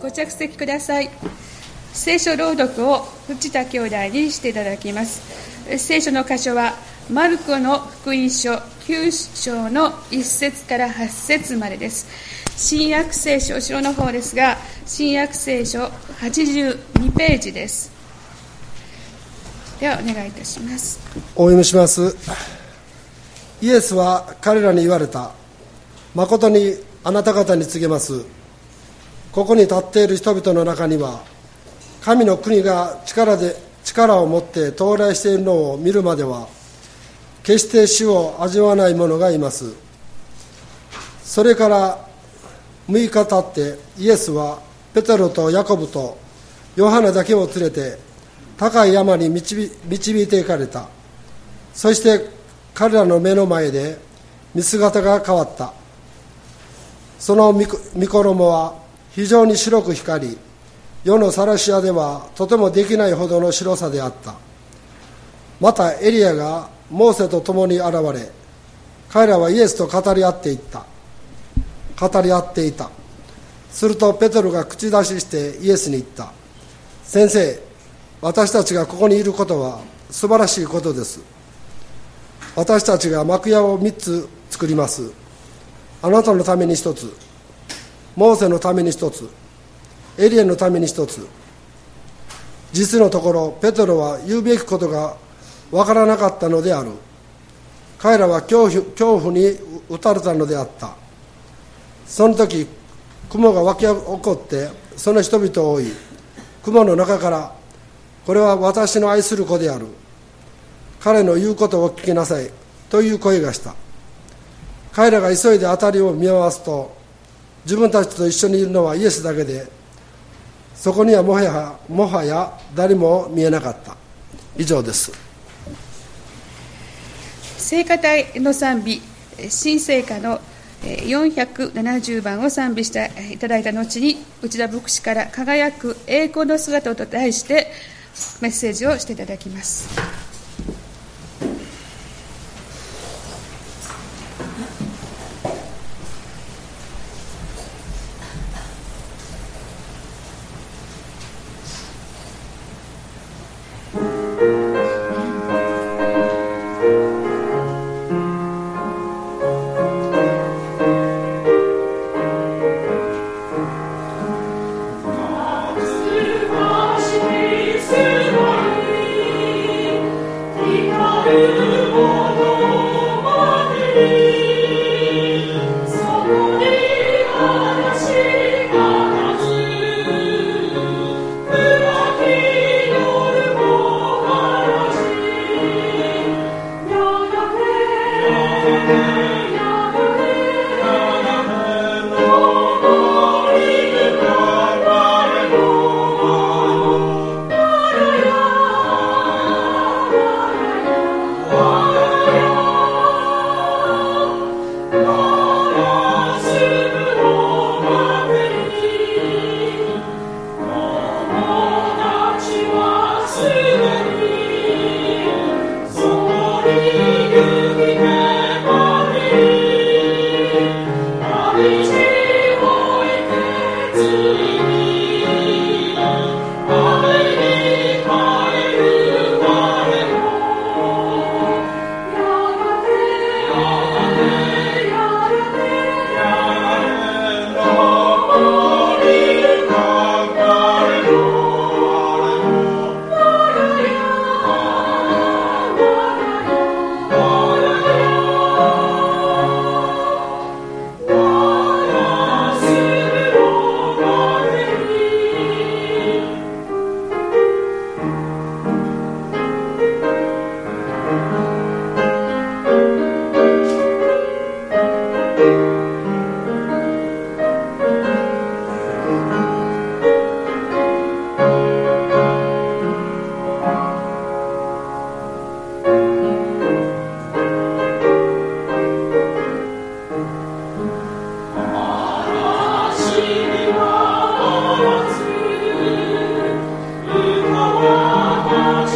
ご着席ください。聖書朗読を藤田兄弟にしていただきます。聖書の箇所はマルコの福音書9章の1節から8節までです。新約聖書後ろの方ですが新約聖書82ページです。ではお願いいたします。お読みします。イエスは彼らに言われた。誠にあなた方に告げます。ここに立っている人々の中には神の国が力で力を持って到来しているのを見るまでは決して死を味わわない者がいます。それから6日経ってイエスはペテロとヤコブとヨハネだけを連れて高い山に導いていかれた。そして彼らの目の前で見姿が変わった。その御衣は非常に白く光り世のサラシアではとてもできないほどの白さであった。またエリアがモーセと共に現れ彼らはイエスと語り合っていった。語り合っていた。するとペテロが口出ししてイエスに言った。先生私たちがここにいることは素晴らしいことです。私たちが幕屋を3つ作ります。あなたのために1つ。モーセのために1つエリアのために1つ。実のところペテロは言うべきことがわからなかったのである。彼らは恐怖恐怖に打たれたのであった。その時雲が湧き起こってその人々を追い雲の中からこれは私の愛する子である。彼の言うことを聞きなさいという声がした。彼らが急いで辺りを見回すと自分たちと一緒にいるのはイエスだけでそこにはもはやもはや誰も見えなかった以上です聖歌隊の賛美新聖歌の470番を賛美していただいた後に内田牧師から「輝く栄光の姿」と題してメッセージをしていただきます。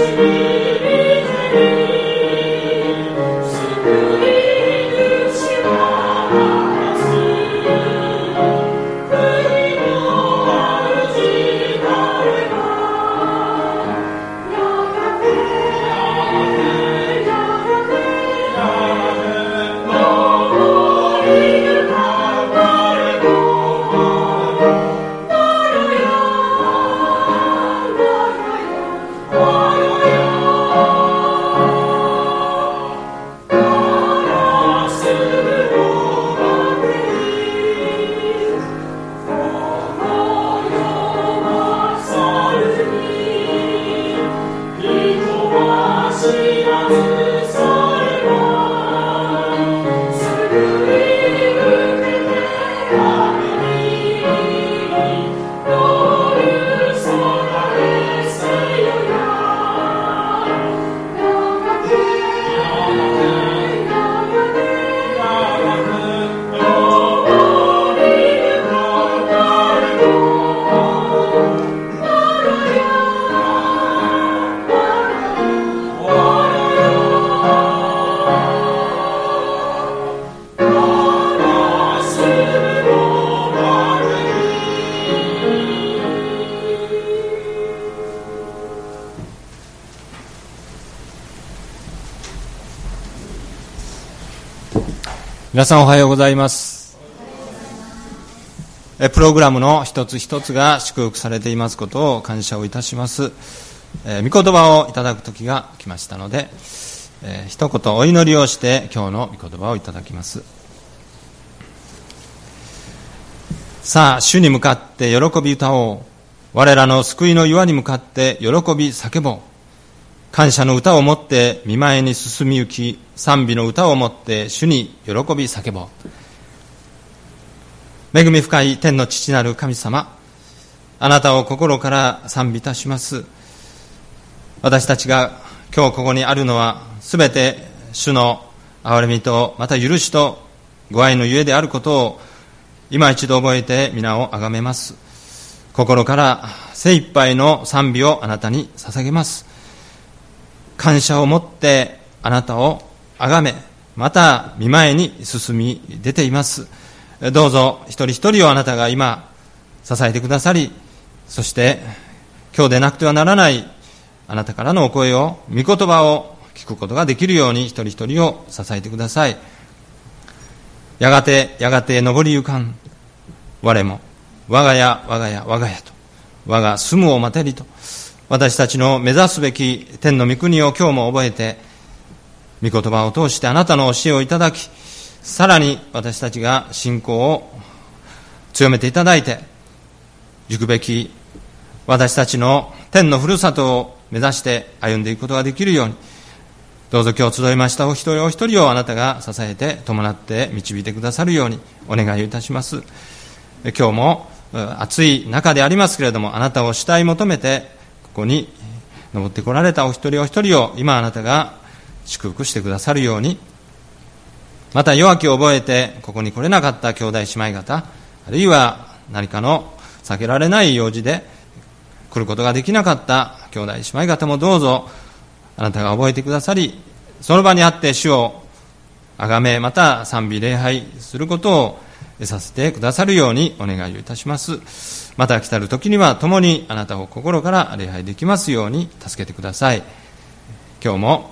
You. 皆さんおはようございます。プログラムの一つ一つが祝福されていますことを感謝をいたします、えー、御言葉をいただく時が来ましたので、えー、一言お祈りをして今日の御言葉をいただきます。さあ主に向かって喜び歌おう。我らの救いの岩に向かって喜び叫ぼう。感謝の歌をもって見舞いに進み行き賛美の歌をもって主に喜び叫ぼう。恵み深い天の父なる神様あなたを心から賛美いたします。私たちが今日ここにあるのはすべて主の憐れみとまた許しとご愛のゆえであることを今一度覚えて皆をあがめます。心から精一杯の賛美をあなたに捧げます。感謝を持ってあなたをあがめ、また見前に進み出ています。どうぞ一人一人をあなたが今支えてくださり、そして今日でなくてはならないあなたからのお声を、御言葉を聞くことができるように一人一人を支えてください。やがて、やがて登りゆかん。我も、我が家、我が家、我が家と、我が住むを待てりと、私たちの目指すべき天の御国を今日も覚えて、御言葉を通してあなたの教えをいただき、さらに私たちが信仰を強めていただいて、行くべき私たちの天のふるさとを目指して歩んでいくことができるように、どうぞ今日集いましたお一人お一人をあなたが支えて伴って導いてくださるようにお願いいたします。今日も暑い中でありますけれども、あなたを主体求めて、ここに登ってこられたお一人お一人を今あなたが祝福してくださるように。また弱きを覚えてここに来れなかった兄弟姉妹方あるいは何かの避けられない用事で来ることができなかった兄弟姉妹方もどうぞあなたが覚えてくださりその場にあって主を崇めまた賛美礼拝することをさせてくださるようにお願いをいたします。また来たる時には共にあなたを心から礼拝できますように助けてください。今日も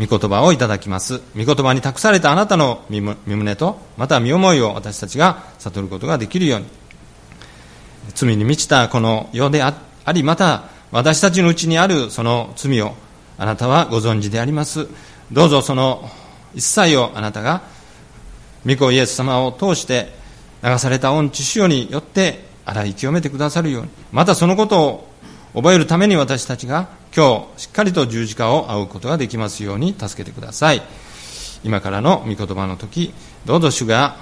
御言葉をいただきます。御言葉に託されたあなたの身胸とまた身思いを私たちが悟ることができるように。罪に満ちたこの世でありまた私たちのうちにあるその罪をあなたはご存知であります。どうぞその一切をあなたが御子イエス様を通して流された御父潮によって洗い清めてくださるようにまたそのことを覚えるために私たちが今日しっかりと十字架を仰ぐことができますように助けてください。今からの御言葉の時どうぞ主が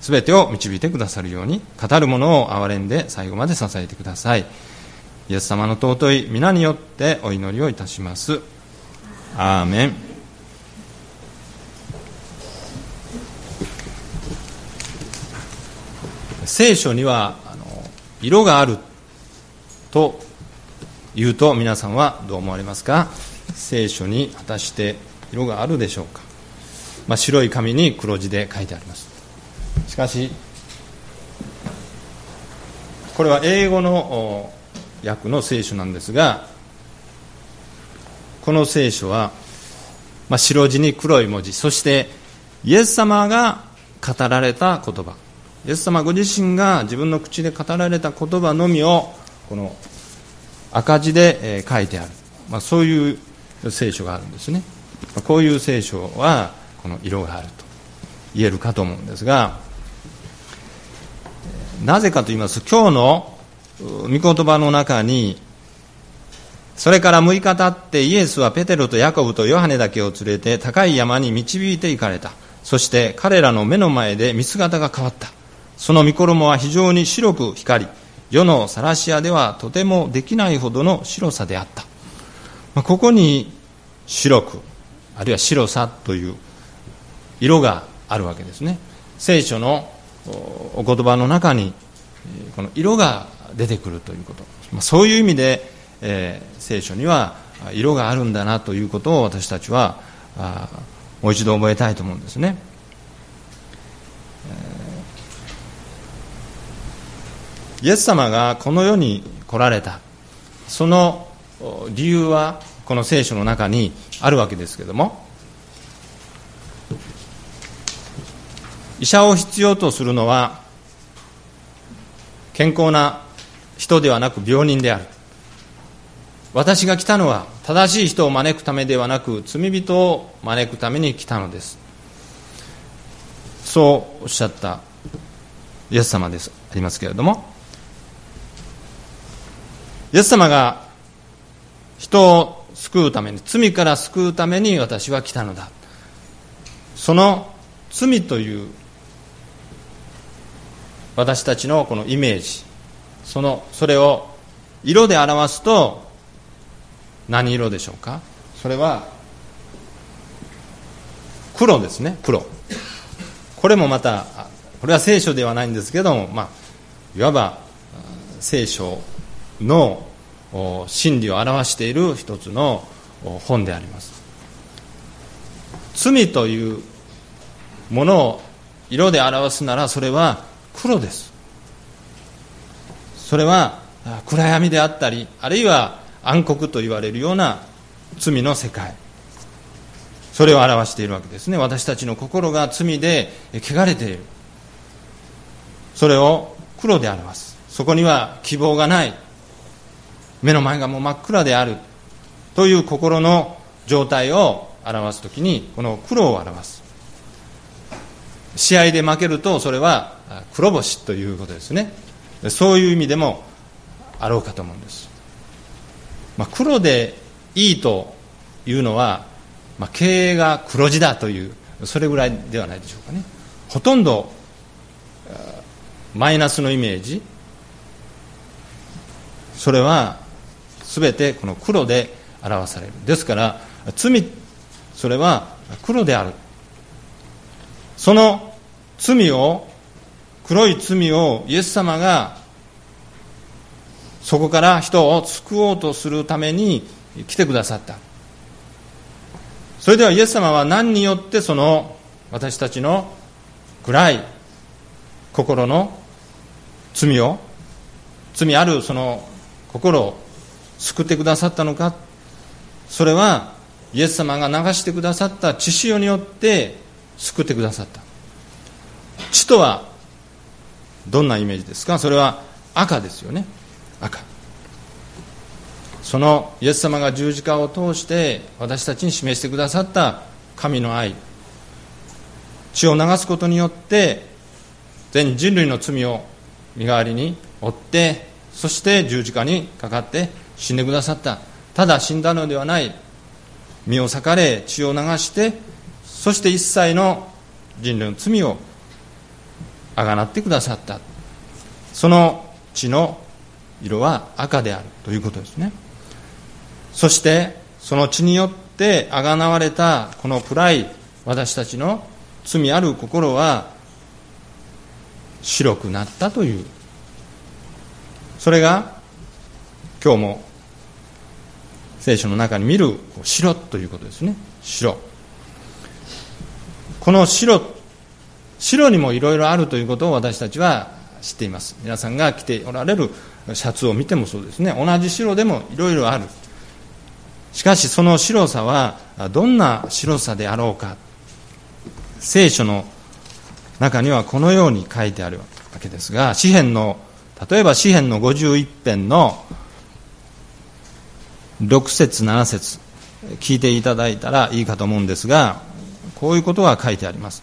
全てを導いてくださるように語るものを憐れんで最後まで支えてください。イエス様の尊い皆によってお祈りをいたします。アーメン。聖書にはあの色があると言うと皆さんはどう思われますか？聖書に果たして色があるでしょうか、まあ、白い紙に黒字で書いてあります。しかしこれは英語の訳の聖書なんですがこの聖書は、まあ、白地に黒い文字そしてイエス様が語られた言葉。イエス様ご自身が自分の口で語られた言葉のみをこの赤字で書いてある、まあ、そういう聖書があるんですね。こういう聖書はこの色があると言えるかと思うんですがなぜかと言いますと今日の御言葉の中にそれから6日経ってイエスはペテロとヤコブとヨハネだけを連れて高い山に導いて行かれた。そして彼らの目の前で見姿が変わった。その御衣は非常に白く光り世のサラシアではとてもできないほどの白さであった、まあ、ここに白くあるいは白さという色があるわけですね。聖書のお言葉の中にこの色が出てくるということ、まあ、そういう意味で、えー、聖書には色があるんだなということを私たちはもう一度覚えたいと思うんですね、えーイエス様がこの世に来られた。その理由はこの聖書の中にあるわけですけども。医者を必要とするのは健康な人ではなく病人である。私が来たのは正しい人を招くためではなく罪人を招くために来たのです。そうおっしゃったイエス様です。ありますけれども。イエス様が人を救うために罪から救うために私は来たのだ。その罪という私たちのこのイメージ。そのそれを色で表すと何色でしょうか？それは黒ですね。黒。これもまたこれは聖書ではないんですけども、まあ、いわば聖書。の真理を表している一つの本であります。罪というものを色で表すならそれは黒です。それは暗闇であったりあるいは暗黒と言われるような罪の世界。それを表しているわけですね。私たちの心が罪で汚れている。それを黒で表す。そこには希望がない。目の前がもう真っ暗であるという心の状態を表すときにこの黒を表す。試合で負けるとそれは黒星ということですね。そういう意味でもあろうかと思うんです、まあ、黒でいいというのは、まあ、経営が黒字だというそれぐらいではないでしょうかね。ほとんどマイナスのイメージ。それは全てこの黒で表される。ですから罪それは黒である。その罪を黒い罪をイエス様がそこから人を救おうとするために来てくださった。それではイエス様は何によってその私たちの暗い心の罪を罪あるその心を救ってくださったのか？それはイエス様が流してくださった血潮によって救ってくださった。血とはどんなイメージですか？それは赤ですよね。赤。そのイエス様が十字架を通して私たちに示してくださった神の愛。血を流すことによって全人類の罪を身代わりに負ってそして十字架にかかって死んでくださった。ただ死んだのではない。身を裂かれ血を流してそして一切の人類の罪をあがなってくださった。その血の色は赤であるということですね。そしてその血によってあがなわれたこの暗い私たちの罪ある心は白くなったという。それが今日も聖書の中に見る白ということですね。白この白白にもいろいろあるということを私たちは知っています。皆さんが着ておられるシャツを見てもそうですね。同じ白でもいろいろある。しかしその白さはどんな白さであろうか。聖書の中にはこのように書いてあるわけですが詩篇の例えば詩篇の51編の6節7節聞いていただいたらいいかと思うんですがこういうことが書いてあります。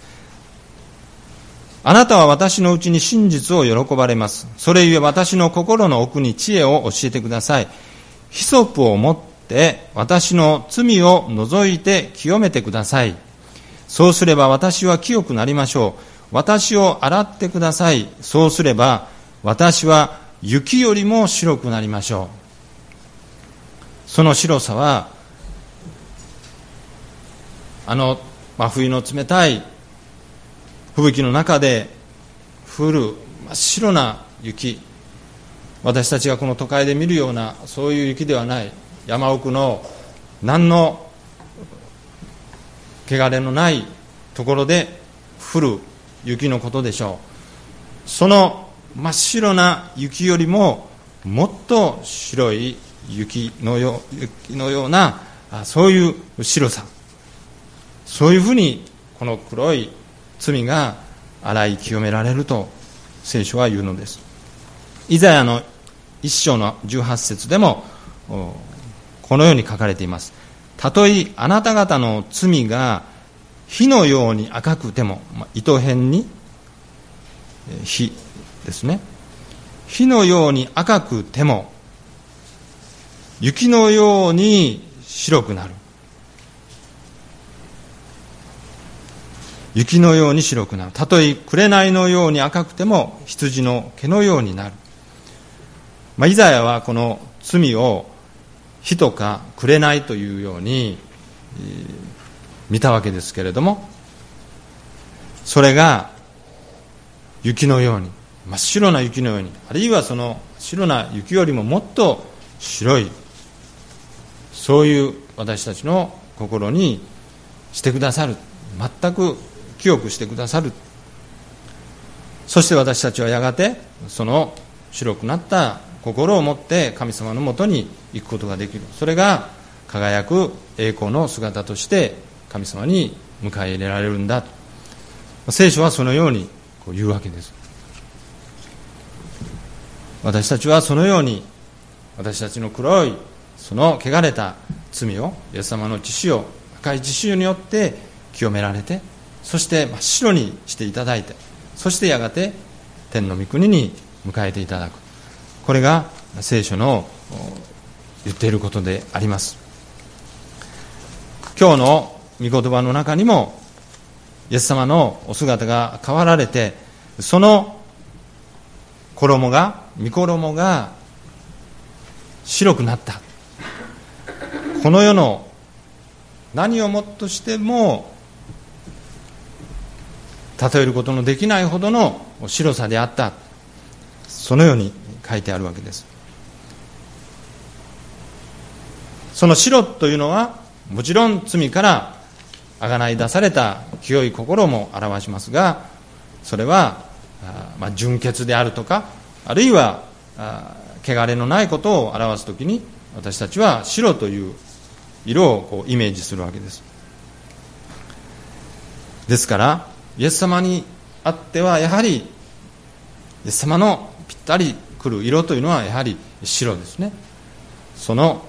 あなたは私のうちに真実を喜ばれます。それゆえ私の心の奥に知恵を教えてください。ヒソプを持って私の罪を除いて清めてください。そうすれば私は清くなりましょう。私を洗ってください。そうすれば私は雪よりも白くなりましょう。その白さはあの真冬の冷たい吹雪の中で降る真っ白な雪。私たちがこの都会で見るようなそういう雪ではない山奥の何の汚れのないところで降る雪のことでしょう。その真っ白な雪よりももっと白い雪のよ雪のようなそういう白さ。そういうふうにこの黒い罪が洗い清められると聖書は言うのです。イザヤの一章の18節でもこのように書かれています。たとえあなた方の罪が火のように赤くても、まあ、糸辺に火ですね。火のように赤くても雪のように白くなる。雪のように白くなる。たとえ紅のように赤くても羊の毛のようになる、まあ、イザヤはこの罪を火とか紅というように、見たわけですけれどもそれが雪のように真っ白な雪のようにあるいはその白な雪よりももっと白いそういう私たちの心にしてくださる。全く清くしてくださる。そして私たちはやがてその白くなった心を持って神様のもとに行くことができる。それが輝く栄光の姿として神様に迎え入れられるんだ。聖書はそのようにこう言うわけです。私たちはそのように私たちの黒いその汚れた罪をイエス様の血潮赤い血潮によって清められてそして真っ白にしていただいてそしてやがて天の御国に迎えていただく。これが聖書の言っていることであります。今日の御言葉の中にもイエス様のお姿が変わられてその衣が御衣が白くなった。この世の何をもってしても例えることのできないほどの白さであった。そのように書いてあるわけです。その白というのはもちろん罪からあがない出された清い心も表しますがそれはまあ、純潔であるとかあるいは汚れのないことを表す時に私たちは白という色をこうイメージするわけです。ですからイエス様にあってはやはりイエス様のぴったりくる色というのはやはり白ですね。その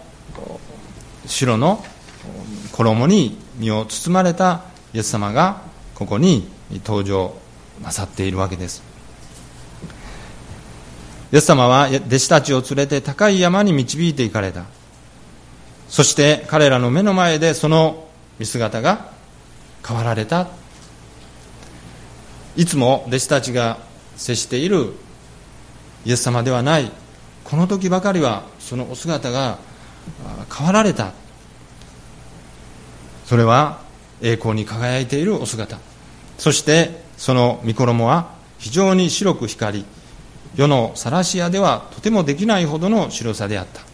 白の衣に身を包まれたイエス様がここに登場なさっているわけです。イエス様は弟子たちを連れて高い山に導いていかれた。そして彼らの目の前でその見姿が変わられた。いつも弟子たちが接しているイエス様ではないこの時ばかりはそのお姿が変わられた。それは栄光に輝いているお姿。そしてその御衣は非常に白く光り世のサラシアではとてもできないほどの白さであった。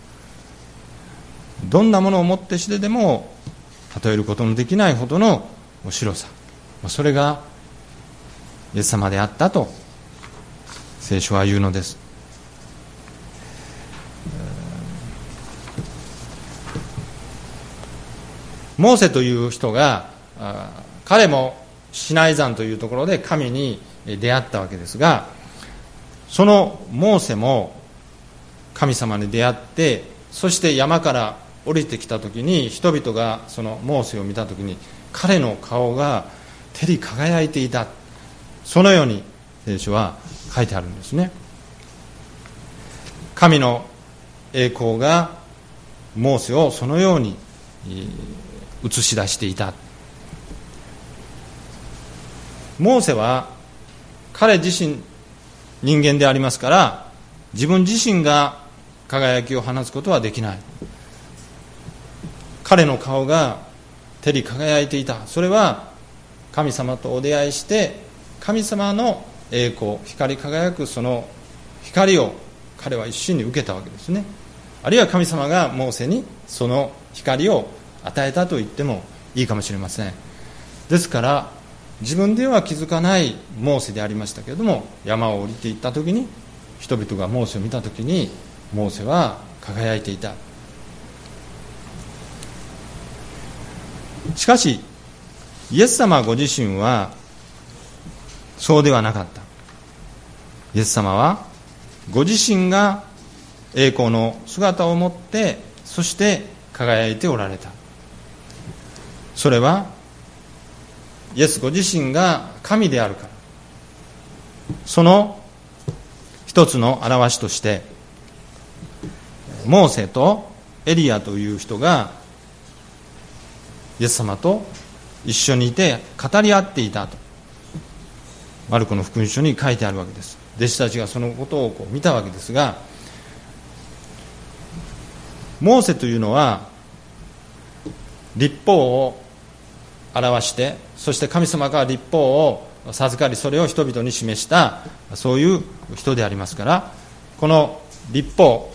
どんなものをもってしてでも例えることのできないほどの白さ。それがイエス様であったと聖書は言うのです。モーセという人が彼もシナイ山というところで神に出会ったわけですがそのモーセも神様に出会ってそして山から降りてきた時に人々がそのモーセを見た時に彼の顔が照り輝いていた。そのように聖書は書いてあるんですね。神の栄光がモーセをそのように映し出していた。モーセは彼自身人間でありますから自分自身が輝きを放つことはできない。彼の顔が照り輝いていた。それは神様とお出会いして神様の栄光光り輝くその光を彼は一心に受けたわけですね。あるいは神様がモーセにその光を与えたと言ってもいいかもしれません。ですから自分では気づかないモーセでありましたけれども山を降りていった時に人々がモーセを見た時にモーセは輝いていた。しかしイエス様ご自身はそうではなかった。イエス様はご自身が栄光の姿を持ってそして輝いておられた。それはイエスご自身が神であるから。その一つの表しとしてモーセとエリアという人がイエス様と一緒にいて語り合っていたと。マルコの福音書に書いてあるわけです。弟子たちがそのことをこう見たわけですがモーセというのは立法を表してそして神様から立法を授かりそれを人々に示したそういう人でありますからこの立法、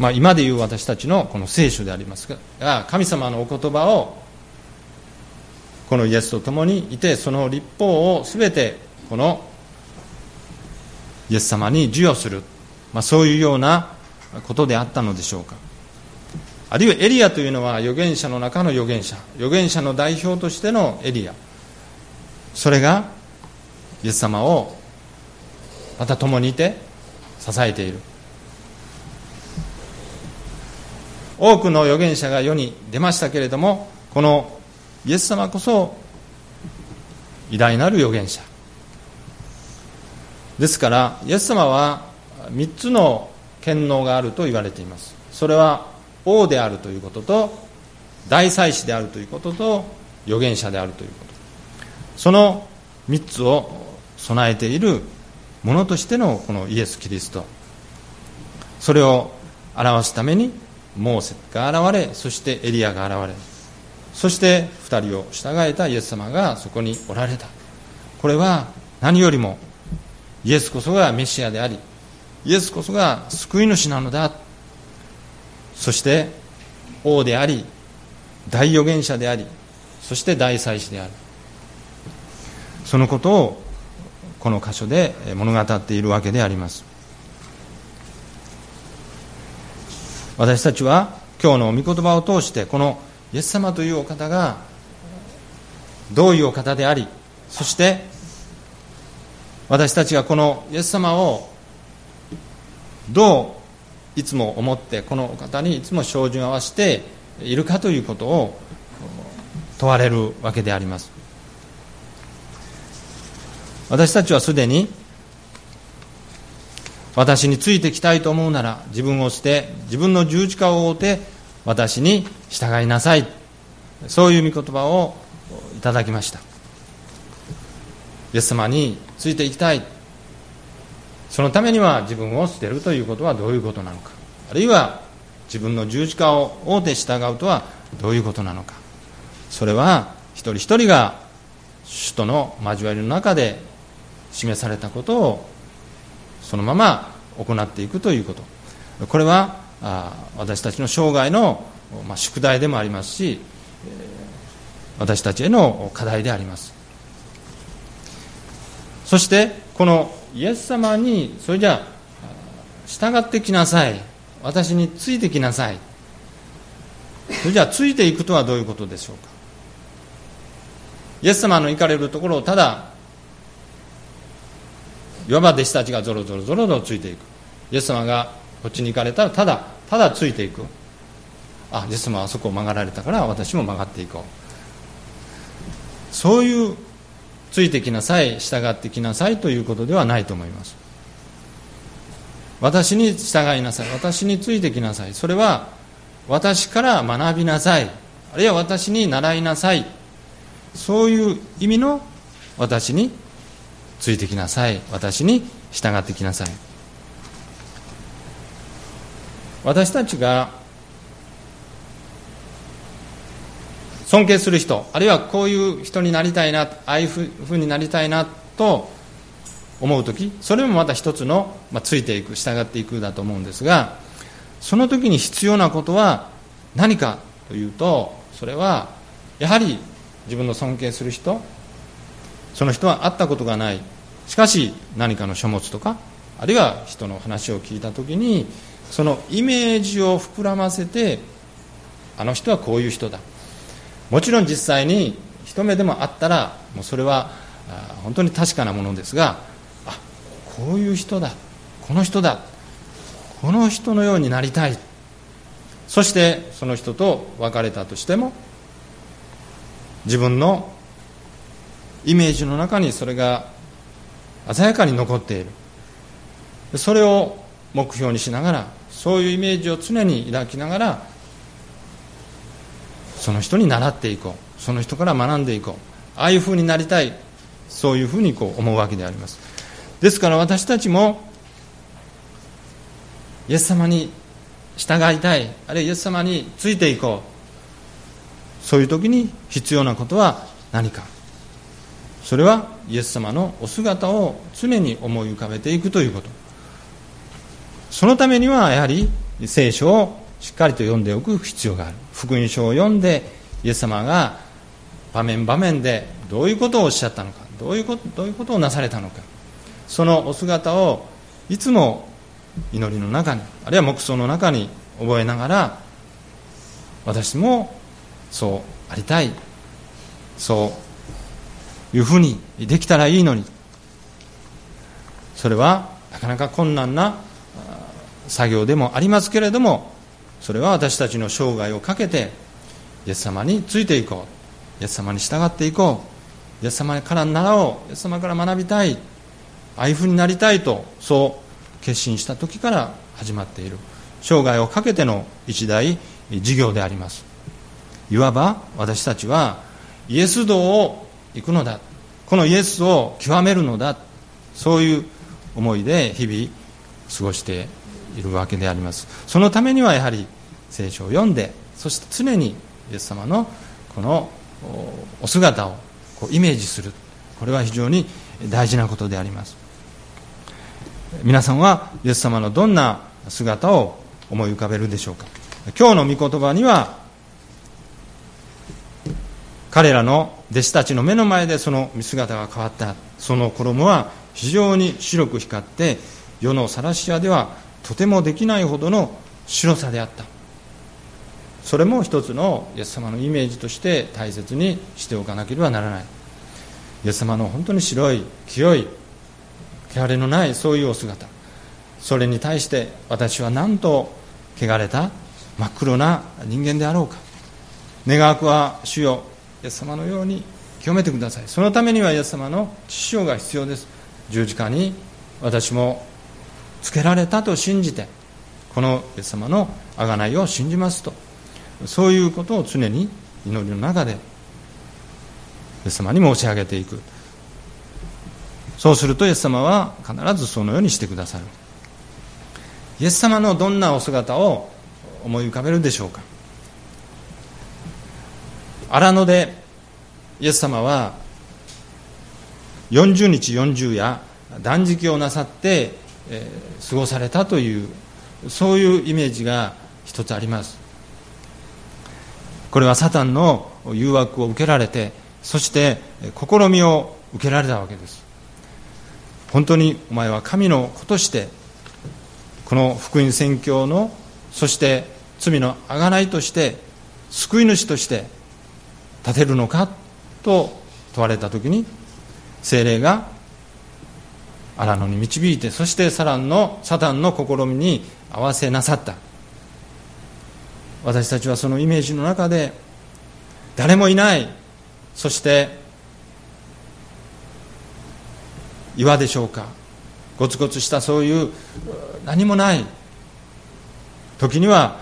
まあ、今でいう私たちのこの聖書でありますが神様のお言葉をこのイエスと共にいてその立法を全てこのイエス様に授与する、まあ、そういうようなことであったのでしょうか。あるいはエリアというのは預言者の中の預言者。預言者の代表としてのエリア。それがイエス様をまた共にいて支えている。多くの預言者が世に出ましたけれどもこのイエス様こそ偉大なる預言者。ですからイエス様は3つの権能があると言われています。それは王であるということと大祭司であるということと預言者であるということ。その3つを備えているものとしてのこのイエス・キリスト。それを表すためにモーセが現れそしてエリアが現れそして2人を従えたイエス様がそこにおられた。これは何よりもイエスこそがメシアでありイエスこそが救い主なのだ。そして王であり大預言者でありそして大祭司である。そのことをこの箇所で物語っているわけであります。私たちは今日の御言葉を通してこのイエス様というお方がどういうお方でありそして私たちがこのイエス様をどういつも思ってこのお方にいつも照準を合わせているかということを問われるわけであります。私たちはすでに私についてきたいと思うなら自分を捨て自分の十字架を追って私に従いなさい。そういう御言葉をいただきました。イエス様についていきたい。そのためには自分を捨てるということはどういうことなのか。あるいは自分の十字架を追って従うとはどういうことなのか。それは一人一人が主との交わりの中で示されたことをそのまま行っていくということ。これは私たちの生涯の、宿題でもありますし私たちへの課題であります。そしてこのイエス様にそれじゃあ従ってきなさい。私についてきなさい。それじゃあついていくとはどういうことでしょうか。イエス様の行かれるところをただわば弟子たちがぞろぞろぞろぞろついていく。イエス様がこっちに行かれたらただただついていく。あイエス様はあそこを曲がられたから私も曲がっていこう。そういうついてきなさい従ってきなさいということではないと思います。私に従いなさい。私についてきなさい。それは私から学びなさい。あるいは私に習いなさい。そういう意味の私についてきなさい。私に従ってきなさい。私たちが尊敬する人あるいはこういう人になりたいなああいうふうになりたいなと思う時それもまた一つの、まあ、ついていく従っていくだと思うんですがその時に必要なことは何かというとそれはやはり自分の尊敬する人その人は会ったことがないしかし何かの書物とかあるいは人の話を聞いた時にそのイメージを膨らませてあの人はこういう人だ。もちろん実際に一目でもあったらもうそれは本当に確かなものですがあこういう人だ。この人だ。この人のようになりたい。そしてその人と別れたとしても自分のイメージの中にそれが鮮やかに残っている。それを目標にしながらそういうイメージを常に抱きながらその人に習っていこう。その人から学んでいこう。ああいうふうになりたい。そういうふうにこう思うわけであります。ですから私たちもイエス様に従いたい。あるいはイエス様についていこう。そういう時に必要なことは何か。それはイエス様のお姿を常に思い浮かべていくということ。そのためにはやはり聖書をしっかりと読んでおく必要がある。福音書を読んでイエス様が場面場面でどういうことをおっしゃったのかどういうことどういうことをなされたのか。そのお姿をいつも祈りの中にあるいは黙想の中に覚えながら私もそうありたい。そういうふうにできたらいいのに。それはなかなか困難な作業でもありますけれどもそれは私たちの生涯をかけてイエス様についていこう。イエス様に従っていこう。イエス様から習おう。イエス様から学びたい。ああいうふうになりたいとそう決心した時から始まっている。生涯をかけての一大事業であります。いわば私たちはイエス道を行くのだ。このイエスを極めるのだ。そういう思いで日々過ごしているわけであります。そのためにはやはり聖書を読んでそして常にイエス様のこのお姿をこうイメージする。これは非常に大事なことであります。皆さんはイエス様のどんな姿を思い浮かべるでしょうか。今日の御言葉には彼らの弟子たちの目の前でその見姿が変わった。その衣は非常に白く光って世の晒し屋ではとてもできないほどの白さであった。それも一つのイエス様のイメージとして大切にしておかなければならない。イエス様の本当に白い清い汚れのないそういうお姿。それに対して私は何と汚れた真っ黒な人間であろうか。願わくは主よイエス様のように清めてください。そのためにはイエス様の父親が必要です。十字架に私もつけられたと信じてこのイエス様の贖いを信じますと。そういうことを常に祈りの中でイエス様に申し上げていく。そうするとイエス様は必ずそのようにしてくださる。イエス様のどんなお姿を思い浮かべるでしょうか。荒野でイエス様は40日40夜断食をなさって、え、過ごされたというそういうイメージが一つあります。これはサタンの誘惑を受けられてそして試みを受けられたわけです。本当にお前は神の子としてこの福音宣教のそして罪の贖いとして救い主として立てるのかと問われた時に精霊が荒野に導いてそしてサランのサタンの試みに合わせなさった。私たちはそのイメージの中で誰もいないそして岩でしょうか。ゴツゴツしたそういう何もない。時には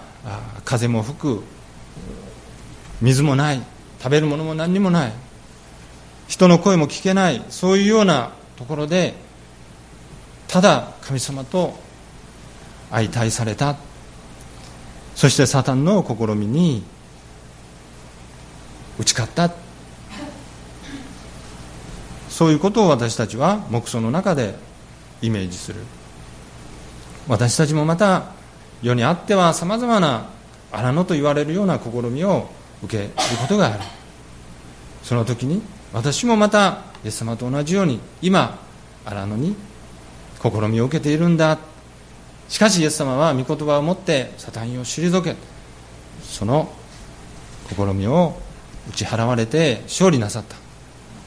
風も吹く。水もない。食べるものも何にもない。人の声も聞けない。そういうようなところでただ神様と相対された。そしてサタンの試みに打ち勝った。そういうことを私たちは黙想の中でイメージする。私たちもまた世にあってはさまざまな荒野と言われるような試みを受けることがある。その時に私もまたイエス様と同じように今荒野に試みを受けているんだ。しかしイエス様は御言葉を持ってサタンを退け。その試みを打ち払われて勝利なさった。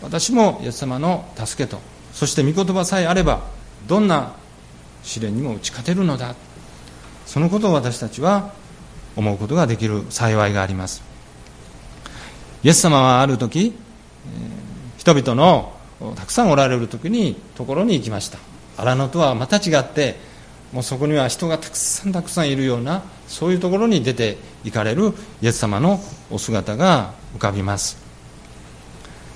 私もイエス様の助けと。そして御言葉さえあればどんな試練にも打ち勝てるのだ。そのことを私たちは思うことができる幸いがあります。イエス様はある時人々のたくさんおられる時にところに行きました。荒野とはまた違ってもうそこには人がたくさんたくさんいるようなそういうところに出て行かれるイエス様のお姿が浮かびます。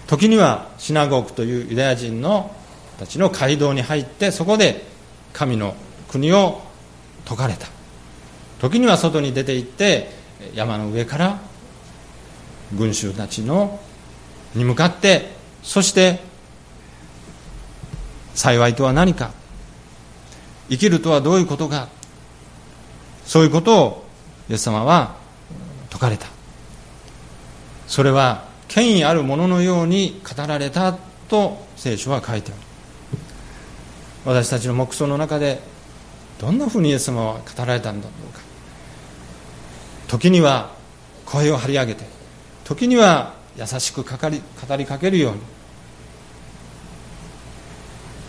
時にはシナゴークというユダヤ人のたちの街道に入ってそこで神の国を説かれた。時には外に出て行って山の上から群衆たちのに向かってそして幸いとは何か生きるとはどういうことかそういうことをイエス様は説かれた。それは権威あるもののように語られたと聖書は書いてある。私たちの黙想の中でどんなふうにイエス様は語られたんだろうか。時には声を張り上げて時には優しく語り語りかけるように。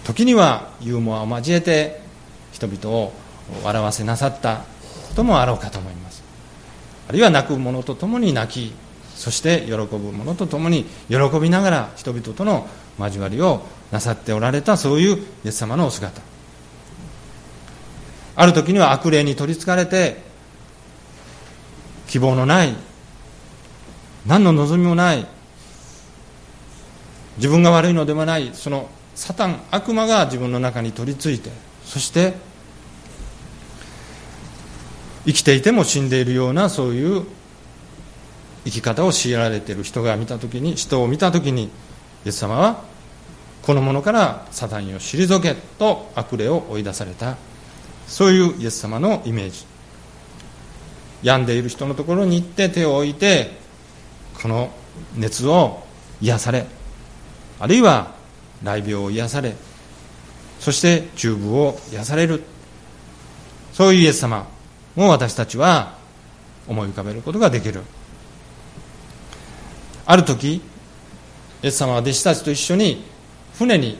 時にはユーモアを交えて人々を笑わせなさった。こともあろうかと思います。あるいは泣く者と共に泣きそして喜ぶ者と共に喜びながら人々との交わりをなさっておられたそういうイエス様のお姿。ある時には悪霊に取りつかれて希望のない何の望みもない。自分が悪いのではない。そのサタン悪魔が自分の中に取り付いてそして生きていても死んでいるようなそういう生き方を強いられている人が見た時に人を見た時にイエス様はこの者からサタンを退けと悪霊を追い出された。そういうイエス様のイメージ。病んでいる人のところに行って手を置いてこの熱を癒されあるいは雷病を癒されそして中部を癒される。そういうイエス様を私たちは思い浮かべることができる。ある時イエス様は弟子たちと一緒に船に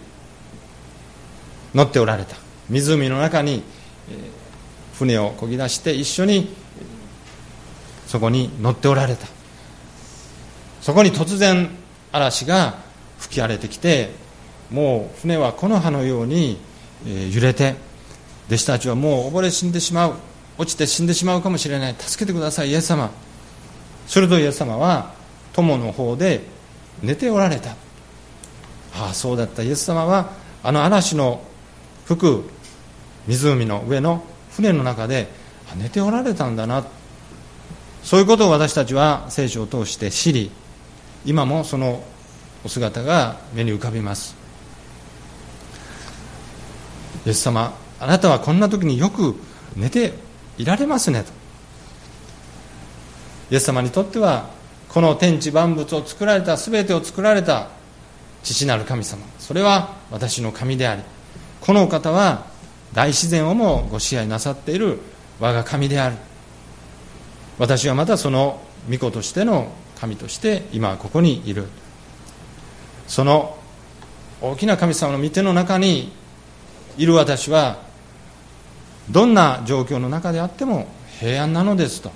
乗っておられた。湖の中に船をこぎ出して一緒にそこに乗っておられた。そこに突然嵐が吹き荒れてきてもう船は木の葉のように揺れて弟子たちはもう溺れ死んでしまう落ちて死んでしまうかもしれない。助けてくださいイエス様。するとイエス様は友の方で寝ておられた。ああそうだった。イエス様はあの嵐の吹く湖の上の船の中で寝ておられたんだな。そういうことを私たちは聖書を通して知り今もそのお姿が目に浮かびます。イエス様あなたはこんな時によく寝ていられますねと。イエス様にとってはこの天地万物を作られた全てを作られた父なる神様。それは私の神でありこのお方は大自然をもご支配なさっている我が神である。私はまたその御子としての神として今ここにいる。その大きな神様の御手の中にいる私はどんな状況の中であっても平安なのですと。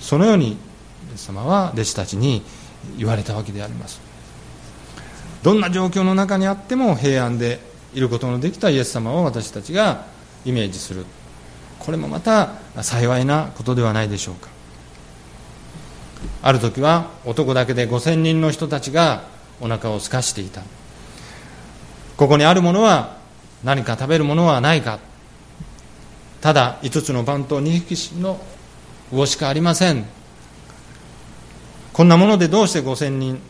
そのようにイエス様は弟子たちに言われたわけであります。どんな状況の中にあっても平安でいることのできたイエス様を私たちがイメージする。これもまた幸いなことではないでしょうか。ある時は男だけで5000人の人たちがお腹を空かしていた。ここにあるものは何か食べるものはないか。ただ5つの番と2匹の魚しかありません。こんなものでどうして5000人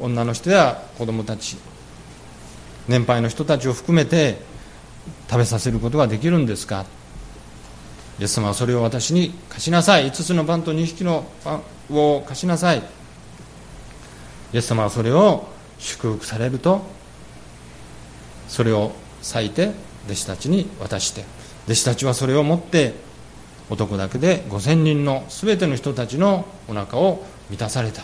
女の人や子供たち年配の人たちを含めて食べさせることができるんですか。イエス様はそれを私に貸しなさい。5つのパンと2匹のパンを貸しなさい。イエス様はそれを祝福されるとそれを裂いて弟子たちに渡して弟子たちはそれを持って男だけで5000人の全ての人たちのお腹を満たされた。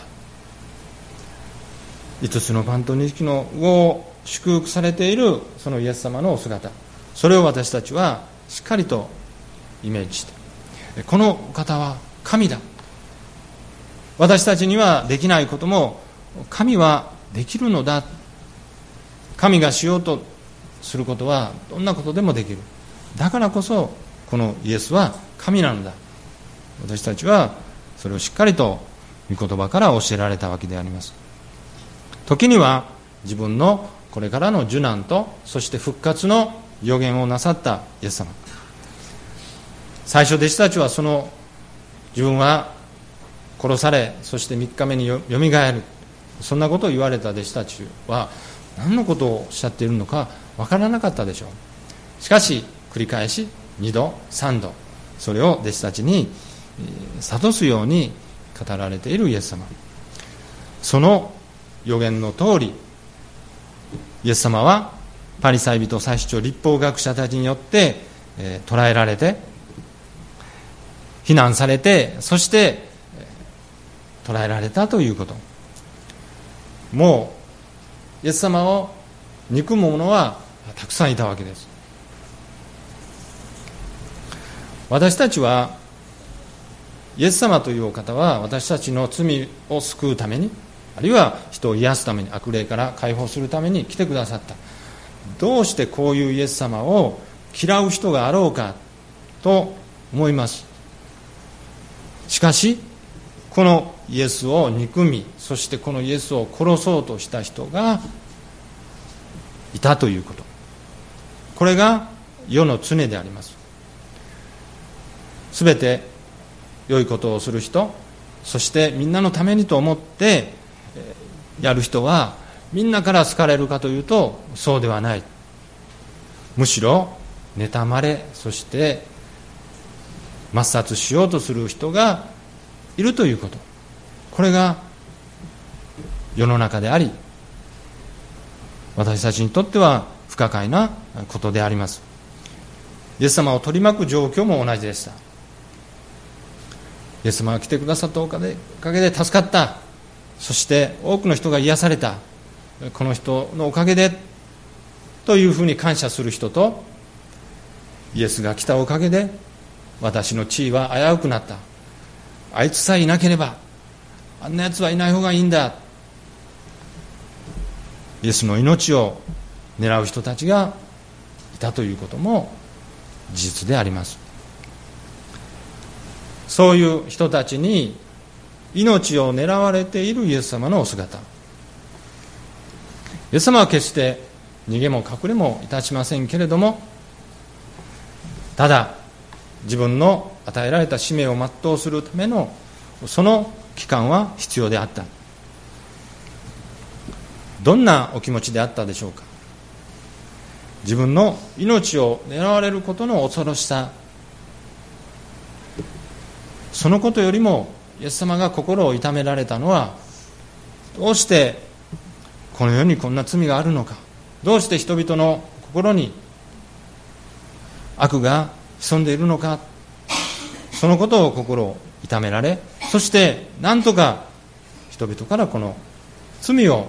5つのパンと2匹の魚を祝福されているそのイエス様のお姿。それを私たちはしっかりとイメージして。この方は神だ。私たちにはできないことも神はできるのだ。神がしようとすることはどんなことでもできる。だからこそこのイエスは神なんだ。私たちはそれをしっかりと御言葉から教えられたわけであります。時には自分のこれからの受難とそして復活の予言をなさったイエス様。最初弟子たちはその自分は殺されそして3日目によみがえる。そんなことを言われた弟子たちは何のことをおっしゃっているのか分からなかったでしょう。しかし繰り返し2度3度それを弟子たちに諭すように語られているイエス様。その予言の通りイエス様はパリサイ人最主張立法学者たちによって、えー、捕らえられて非難されてそして捕らえられたということ。もうイエス様を憎む者はたくさんいたわけです。私たちはイエス様というお方は私たちの罪を救うためにあるいは人を癒すために悪霊から解放するために来てくださった。どうしてこういうイエス様を嫌う人があろうかと思います。しかしこのイエスを憎みそしてこのイエスを殺そうとした人がいたということ。これが世の常であります。すべて良いことをする人そしてみんなのためにと思ってやる人はみんなから好かれるかというとそうではない。むしろ妬まれそして抹殺しようとする人がいるということ。これが世の中であり私たちにとっては不可解なことであります。イエス様を取り巻く状況も同じでした。イエス様が来てくださったおかげで助かった。そして多くの人が癒された。この人のおかげでというふうに感謝する人とイエスが来たおかげで私の地位は危うくなった。あいつさえいなければあんなやつはいない方がいいんだ。イエスの命を狙う人たちがいたということも事実であります。そういう人たちに命を狙われているイエス様のお姿。イエス様は決して逃げも隠れもいたしませんけれどもただ自分の与えられた使命を全うするためのその期間は必要であった。どんなお気持ちであったでしょうか？自分の命を狙われることの恐ろしさ。そのことよりもイエス様が心を痛められたのはどうしてこの世にこんな罪があるのか？どうして人々の心に悪が潜んでいるのか。そのことを心を痛められそしてなんとか人々からこの罪を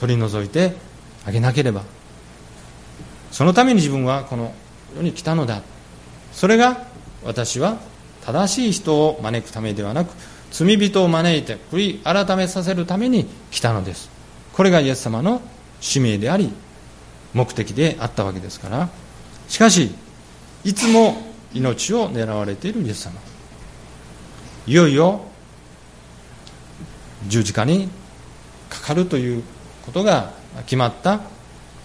取り除いてあげなければ。そのために自分はこの世に来たのだ。それが私は正しい人を招くためではなく罪人を招いて悔い改めさせるために来たのです。これがイエス様の使命であり目的であったわけですから。しかしいつも命を狙われているイエス様。いよいよ十字架にかかるということが決まった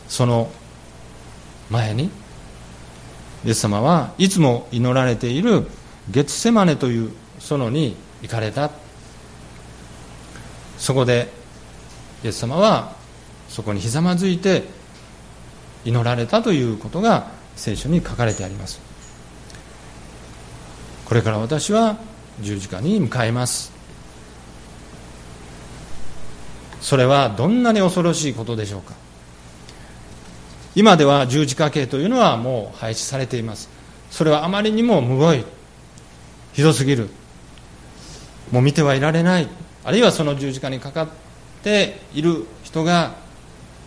その前にイエス様はいつも祈られているゲツセマネという園に行かれた。そこでイエス様はそこにひざまずいて祈られたということが聖書に書かれてあります。これから私は十字架に向かいます。それはどんなに恐ろしいことでしょうか。今では十字架刑というのはもう廃止されています。それはあまりにもむごいひどすぎるもう見てはいられないあるいはその十字架にかかっている人が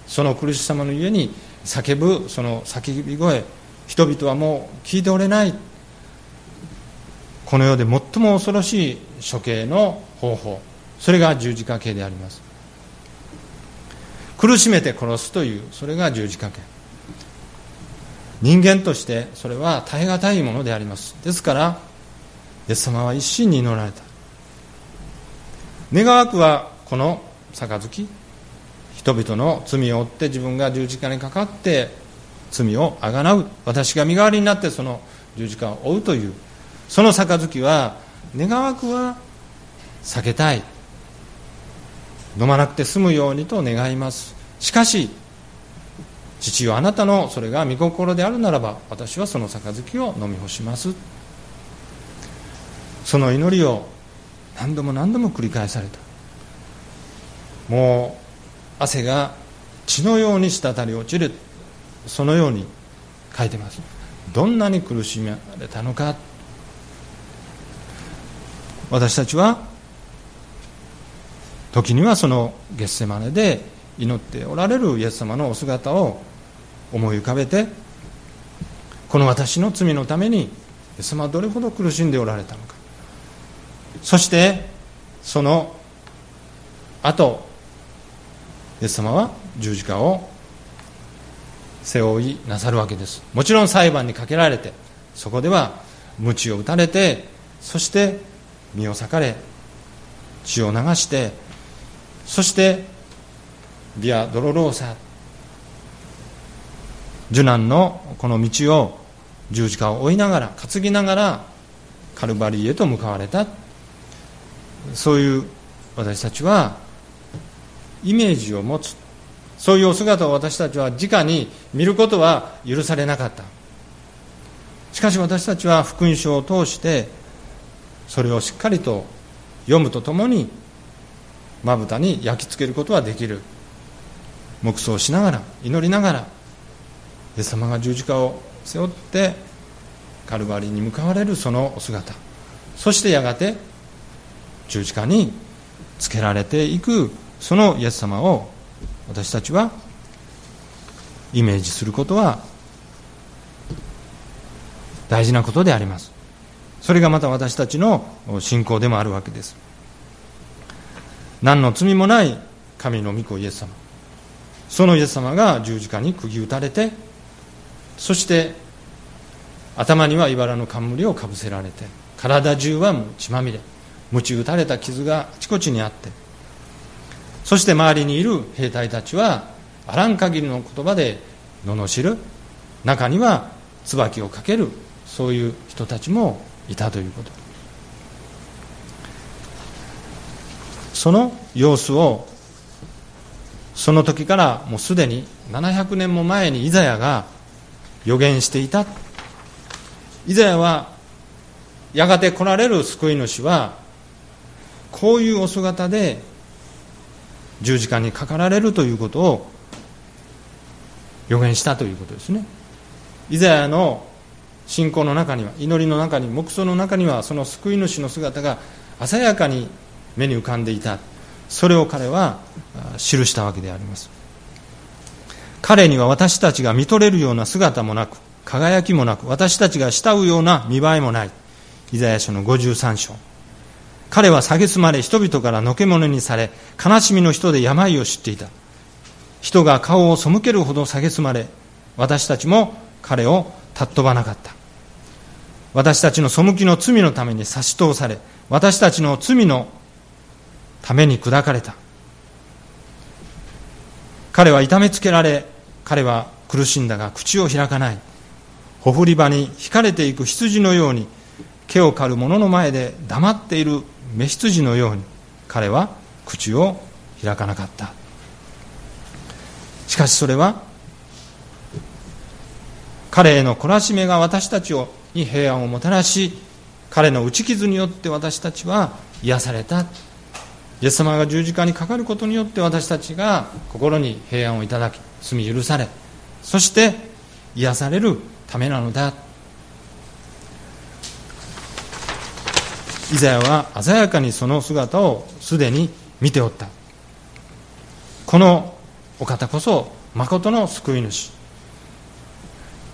その苦しさのゆえに叫ぶその叫び声人々はもう聞いておれない。この世で最も恐ろしい処刑の方法。それが十字架刑であります。苦しめて殺すというそれが十字架刑。人間としてそれは耐え難いものであります。ですからイエス様は一心に祈られた。願わくはこの杯。人々の罪を負って自分が十字架にかかって罪をあがなう。私が身代わりになってその十字架を負うというその杯は願わくは避けたい。飲まなくて済むようにと願います。しかし父よあなたのそれが御心であるならば私はその杯を飲み干します。その祈りを何度も何度も繰り返された。もう汗が血のように滴り落ちる。そのように書いてます。どんなに苦しめられたのか。私たちは時にはそのゲッセマネで祈っておられるイエス様のお姿を思い浮かべてこの私の罪のためにイエス様はどれほど苦しんでおられたのか。そしてその後イエス様は十字架を背負いなさるわけです。もちろん裁判にかけられてそこでは鞭を打たれてそして身を裂かれ血を流してそしてビア・ドロローサ受難のこの道を十字架を追いながら担ぎながらカルバリーへと向かわれた。そういう私たちはイメージを持つ。そういうお姿を私たちは直に見ることは許されなかった。しかし私たちは福音書を通してそれをしっかりと読むとともにまぶたに焼き付けることはできる。黙想しながら祈りながらイエス様が十字架を背負ってカルバリに向かわれるそのお姿。そしてやがて十字架につけられていく。そのイエス様を私たちはイメージすることは大事なことであります。それがまた私たちの信仰でもあるわけです。何の罪もない神の御子イエス様。そのイエス様が十字架に釘打たれてそして頭には茨の冠をかぶせられて体中はもう血まみれ鞭打たれた傷があちこちにあってそして周りにいる兵隊たちはあらん限りの言葉で罵る中には椿をかけるそういう人たちもいたということ。その様子をその時からもうすでに700年も前にイザヤが予言していた。イザヤはやがて来られる救い主はこういうお姿で十字架にかかられるということを予言したということですね。イザヤの信仰の中には祈りの中に黙想の中にはその救い主の姿が鮮やかに目に浮かんでいた。それを彼は記したわけであります。彼には私たちが見とれるような姿もなく輝きもなく私たちが慕うような見栄えもない。イザヤ書の53章。彼は蔑まれ人々からのけ者にされ悲しみの人で病を知っていた。人が顔を背けるほど蔑まれ私たちも彼を尊ばなかった。私たちの背きの罪のために差し通され私たちの罪のために砕かれた。彼は痛めつけられ彼は苦しんだが口を開かない。ほふり場に引かれていく羊のように毛を刈る者の前で黙っている。雌羊のように彼は口を開かなかった。しかしそれは彼への懲らしめが私たちに平安をもたらし彼の打ち傷によって私たちは癒された。イエス様が十字架にかかることによって私たちが心に平安をいただき罪許されそして癒されるためなのだ。イザヤは鮮やかにその姿をすでに見ておった。このお方こそ誠の救い主。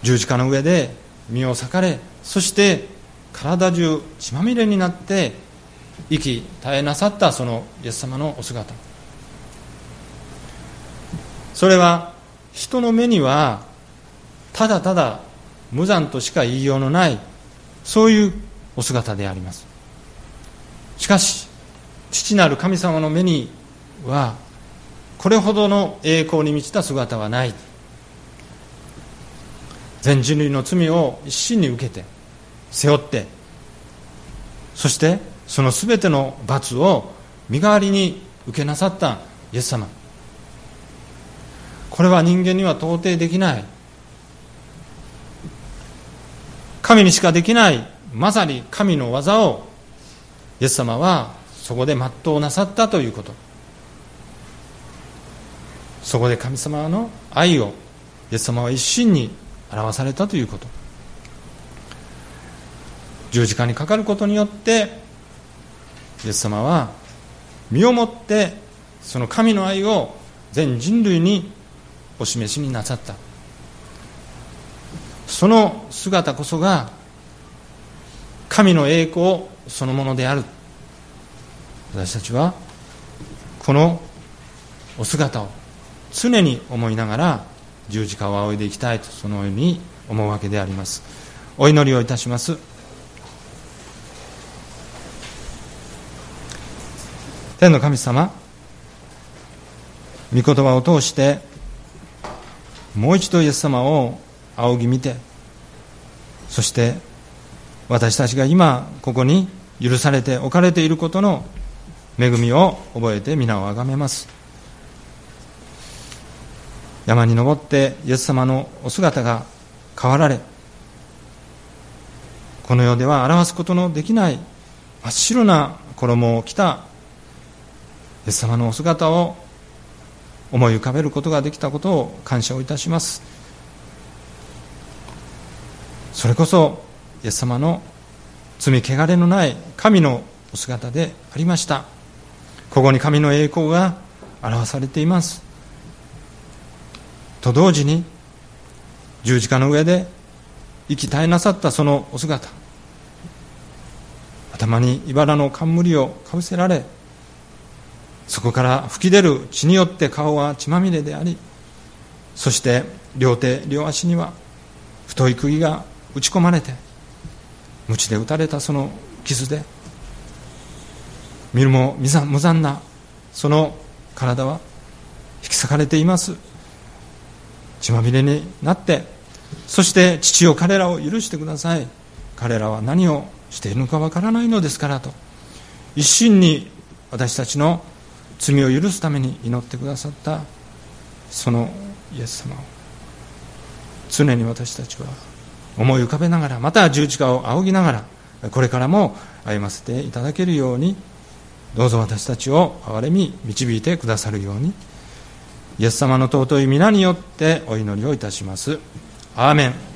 十字架の上で身を裂かれそして体中血まみれになって息絶えなさったそのイエス様のお姿。それは人の目にはただただ無残としか言いようのないそういうお姿であります。しかし父なる神様の目にはこれほどの栄光に満ちた姿はない。全人類の罪を一身に受けて背負ってそしてその全ての罰を身代わりに受けなさったイエス様。これは人間には到底できない。神にしかできないまさに神の技をイエス様はそこで全うなさったということ。そこで神様の愛をイエス様は一心に表されたということ。十字架にかかることによってイエス様は身をもってその神の愛を全人類にお示しになさった。その姿こそが神の栄光そのものである。私たちはこのお姿を常に思いながら十字架を仰いでいきたいとそのように思うわけであります。お祈りをいたします。天の神様御言葉を通してもう一度イエス様を仰ぎ見てそして私たちが今ここに許されて置かれていることの恵みを覚えて皆をあがめます。山に登ってイエス様のお姿が変わられこの世では表すことのできない真っ白な衣を着たイエス様のお姿を思い浮かべることができたことを感謝をいたします。それこそイエス様の罪汚れのない神のお姿でありました。ここに神の栄光が表されています。と同時に十字架の上で息絶えなさったそのお姿。頭に茨の冠をかぶせられそこから噴き出る血によって顔は血まみれでありそして両手両足には太い釘が打ち込まれて鞭で打たれたその傷で見るも無残なその体は引き裂かれています。血まみれになってそして父を彼らを許してください。彼らは何をしているのかわからないのですからと一心に私たちの罪を許すために祈ってくださったそのイエス様を。常に私たちは思い浮かべながらまた十字架を仰ぎながらこれからも歩ませていただけるようにどうぞ私たちを憐れみ導いてくださるようにイエス様の尊い皆によってお祈りをいたします。アーメン。